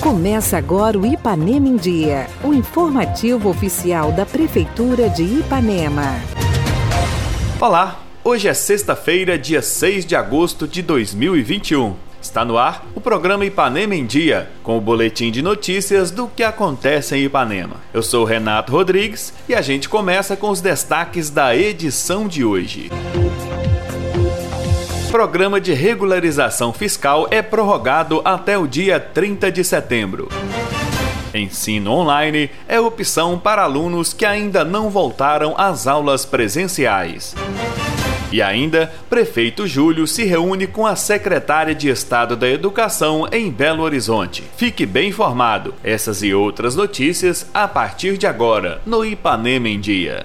Começa agora o Ipanema em Dia, o informativo oficial da Prefeitura de Ipanema. Olá, hoje é sexta-feira, dia 6 de agosto de 2021. Está no ar o programa Ipanema em Dia, com o boletim de notícias do que acontece em Ipanema. Eu sou Renato Rodrigues e a gente começa com os destaques da edição de hoje. Programa de regularização fiscal é prorrogado até o dia 30 de setembro. Ensino online é opção para alunos que ainda não voltaram às aulas presenciais. E ainda, prefeito Júlio se reúne com a secretária de Estado da Educação em Belo Horizonte. Fique bem informado. Essas e outras notícias a partir de agora no Ipanema em Dia.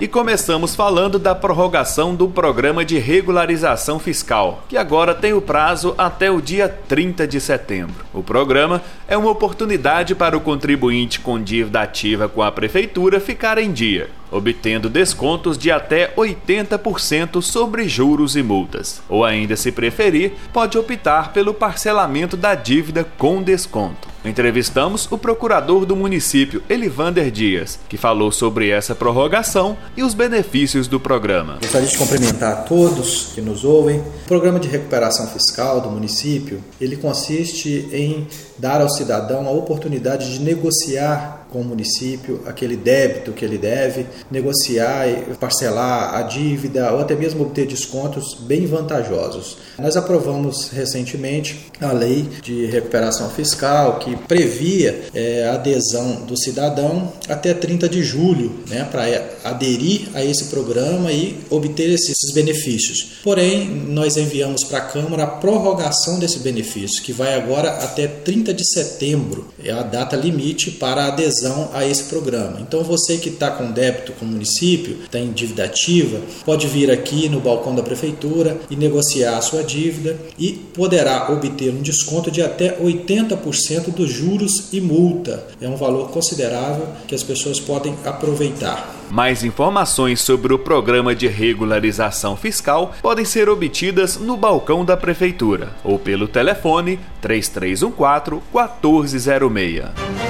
E começamos falando da prorrogação do programa de regularização fiscal, que agora tem o prazo até o dia 30 de setembro. O programa é uma oportunidade para o contribuinte com dívida ativa com a prefeitura ficar em dia, obtendo descontos de até 80% sobre juros e multas. Ou ainda, se preferir, pode optar pelo parcelamento da dívida com desconto. Entrevistamos o procurador do município, Elivander Dias, que falou sobre essa prorrogação e os benefícios do programa. Gostaria de cumprimentar a todos que nos ouvem. O programa de recuperação fiscal do município, ele consiste em dar ao cidadão a oportunidade de negociar com o município aquele débito que ele deve, negociar e parcelar a dívida ou até mesmo obter descontos bem vantajosos. Nós aprovamos recentemente a lei de recuperação fiscal que previa é, a adesão do cidadão até 30 de julho né, para aderir a esse programa e obter esses benefícios. Porém, nós enviamos para a Câmara a prorrogação desse benefício, que vai agora até 30 de setembro, é a data limite para a adesão adesão a esse programa. Então você que está com débito com o município, está em dívida ativa, pode vir aqui no balcão da prefeitura e negociar a sua dívida e poderá obter um desconto de até 80% dos juros e multa. É um valor considerável que as pessoas podem aproveitar. Mais informações sobre o programa de regularização fiscal podem ser obtidas no balcão da Prefeitura ou pelo telefone 3314 1406.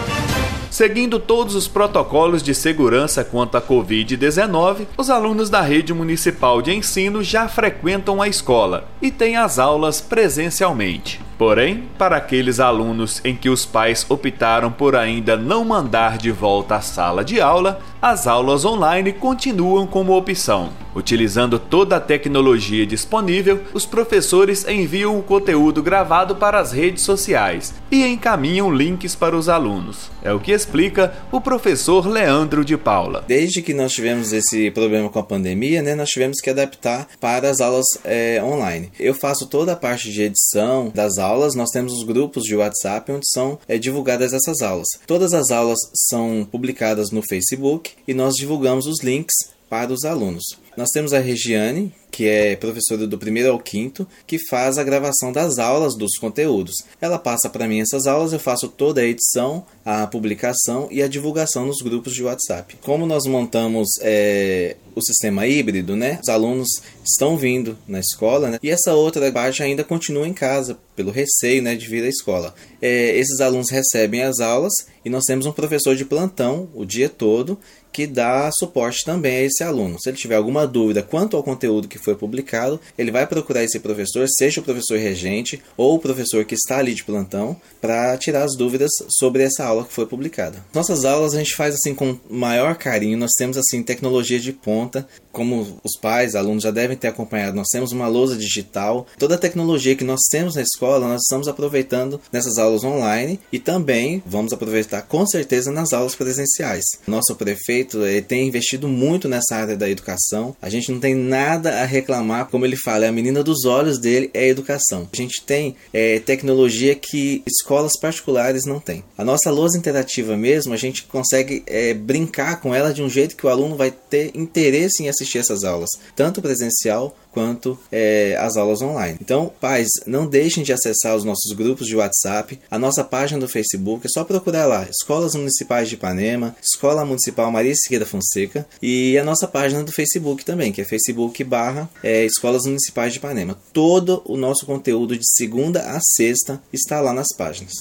Seguindo todos os protocolos de segurança quanto à Covid-19, os alunos da rede municipal de ensino já frequentam a escola e têm as aulas presencialmente. Porém, para aqueles alunos em que os pais optaram por ainda não mandar de volta à sala de aula, as aulas online continuam como opção. Utilizando toda a tecnologia disponível, os professores enviam o conteúdo gravado para as redes sociais e encaminham links para os alunos. É o que explica o professor Leandro de Paula. Desde que nós tivemos esse problema com a pandemia, né, nós tivemos que adaptar para as aulas é, online. Eu faço toda a parte de edição das aulas, nós temos os grupos de WhatsApp onde são é, divulgadas essas aulas. Todas as aulas são publicadas no Facebook e nós divulgamos os links para os alunos. Nós temos a Regiane, que é professora do primeiro ao quinto, que faz a gravação das aulas dos conteúdos. Ela passa para mim essas aulas, eu faço toda a edição, a publicação e a divulgação nos grupos de WhatsApp. Como nós montamos é, o sistema híbrido, né? Os alunos estão vindo na escola, né? E essa outra parte ainda continua em casa, pelo receio, né, de vir à escola. É, esses alunos recebem as aulas e nós temos um professor de plantão o dia todo que dá suporte também a esse aluno. Se ele tiver alguma dúvida quanto ao conteúdo que foi publicado, ele vai procurar esse professor, seja o professor regente ou o professor que está ali de plantão, para tirar as dúvidas sobre essa aula que foi publicada. Nossas aulas a gente faz assim com maior carinho, nós temos assim tecnologia de ponta, como os pais, alunos já devem ter acompanhado, nós temos uma lousa digital, toda a tecnologia que nós temos na escola, nós estamos aproveitando nessas aulas online e também vamos aproveitar com certeza nas aulas presenciais. Nosso prefeito ele tem investido muito nessa área da educação. A gente não tem nada a reclamar, como ele fala, é a menina dos olhos dele é a educação. A gente tem é, tecnologia que escolas particulares não têm. A nossa lousa interativa mesmo, a gente consegue é, brincar com ela de um jeito que o aluno vai ter interesse em assistir essas aulas, tanto presencial quanto é, as aulas online. Então, pais, não deixem de acessar os nossos grupos de WhatsApp, a nossa página do Facebook, é só procurar lá, Escolas Municipais de Ipanema, Escola Municipal Maria Siqueira Fonseca e a nossa página do Facebook também, que é Facebook barra é, Escolas Municipais de Ipanema. Todo o nosso conteúdo de segunda a sexta está lá nas páginas.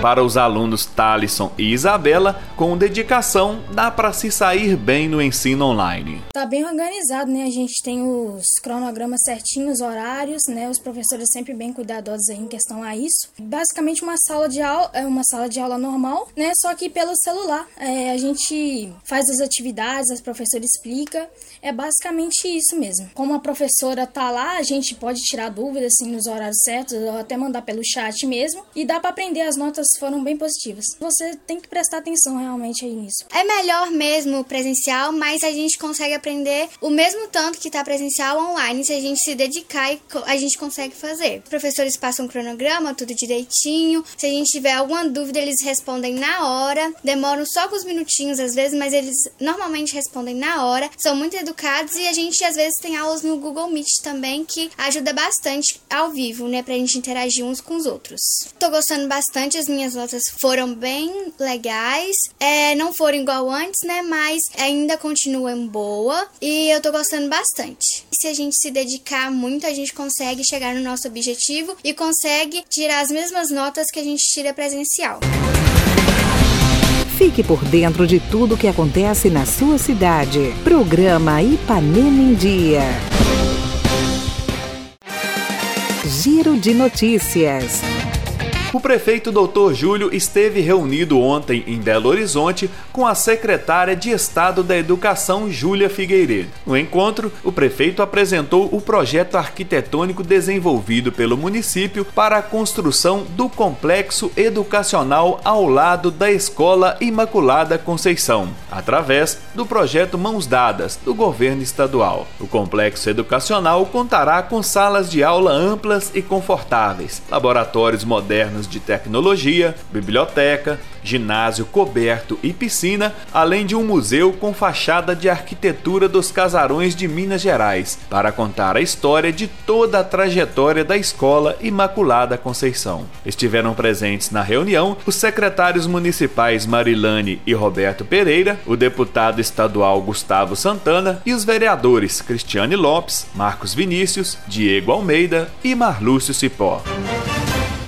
Para os alunos Talisson e Isabela, com dedicação, dá para se sair bem no ensino online. Tá bem organizado, né? A gente tem os cronogramas certinhos, horários, né? Os professores sempre bem cuidadosos em questão a isso. Basicamente uma sala de aula, é uma sala de aula normal, né? Só que pelo celular. É, a gente faz as atividades, as professora explica. É basicamente isso mesmo. Como a professora tá lá, a gente pode tirar dúvidas assim nos horários certos, ou até mandar pelo chat mesmo. E dá para aprender as notas foram bem positivas. Você tem que prestar atenção realmente aí nisso. É melhor mesmo presencial, mas a gente consegue aprender o mesmo tanto que está presencial online. Se a gente se dedicar, a gente consegue fazer. Os professores passam um cronograma, tudo direitinho. Se a gente tiver alguma dúvida, eles respondem na hora. Demoram só alguns minutinhos às vezes, mas eles normalmente respondem na hora. São muito educados e a gente às vezes tem aulas no Google Meet também que ajuda bastante ao vivo, né, pra gente interagir uns com os outros. Tô gostando bastante, as minhas minhas notas foram bem legais. É, não foram igual antes, né? Mas ainda continuam boa e eu tô gostando bastante. Se a gente se dedicar muito, a gente consegue chegar no nosso objetivo e consegue tirar as mesmas notas que a gente tira presencial. Fique por dentro de tudo que acontece na sua cidade. Programa Ipanema em Dia. Giro de notícias. O prefeito Dr. Júlio esteve reunido ontem em Belo Horizonte com a secretária de Estado da Educação, Júlia Figueiredo. No encontro, o prefeito apresentou o projeto arquitetônico desenvolvido pelo município para a construção do complexo educacional ao lado da Escola Imaculada Conceição, através do projeto Mãos Dadas do governo estadual. O complexo educacional contará com salas de aula amplas e confortáveis, laboratórios modernos de tecnologia, biblioteca, ginásio coberto e piscina, além de um museu com fachada de arquitetura dos casarões de Minas Gerais, para contar a história de toda a trajetória da Escola Imaculada Conceição. Estiveram presentes na reunião os secretários municipais Marilane e Roberto Pereira, o deputado estadual Gustavo Santana e os vereadores Cristiane Lopes, Marcos Vinícius, Diego Almeida e Marlúcio Cipó.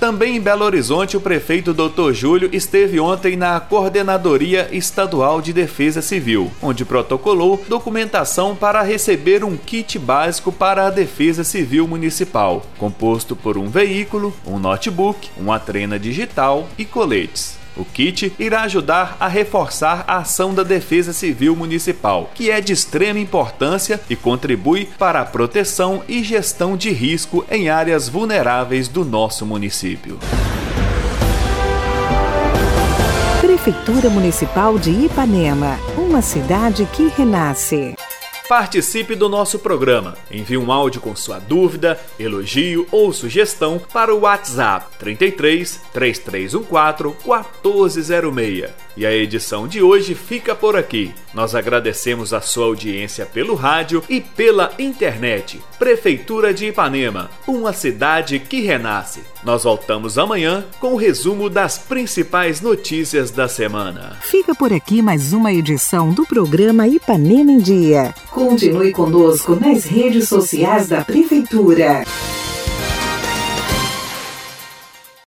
Também em Belo Horizonte, o prefeito Dr. Júlio esteve ontem na Coordenadoria Estadual de Defesa Civil, onde protocolou documentação para receber um kit básico para a Defesa Civil Municipal, composto por um veículo, um notebook, uma trena digital e coletes. O kit irá ajudar a reforçar a ação da Defesa Civil Municipal, que é de extrema importância e contribui para a proteção e gestão de risco em áreas vulneráveis do nosso município. Prefeitura Municipal de Ipanema, uma cidade que renasce. Participe do nosso programa. Envie um áudio com sua dúvida, elogio ou sugestão para o WhatsApp 33 3314 1406. E a edição de hoje fica por aqui. Nós agradecemos a sua audiência pelo rádio e pela internet. Prefeitura de Ipanema, uma cidade que renasce. Nós voltamos amanhã com o resumo das principais notícias da semana. Fica por aqui mais uma edição do programa Ipanema em Dia. Continue conosco nas redes sociais da Prefeitura.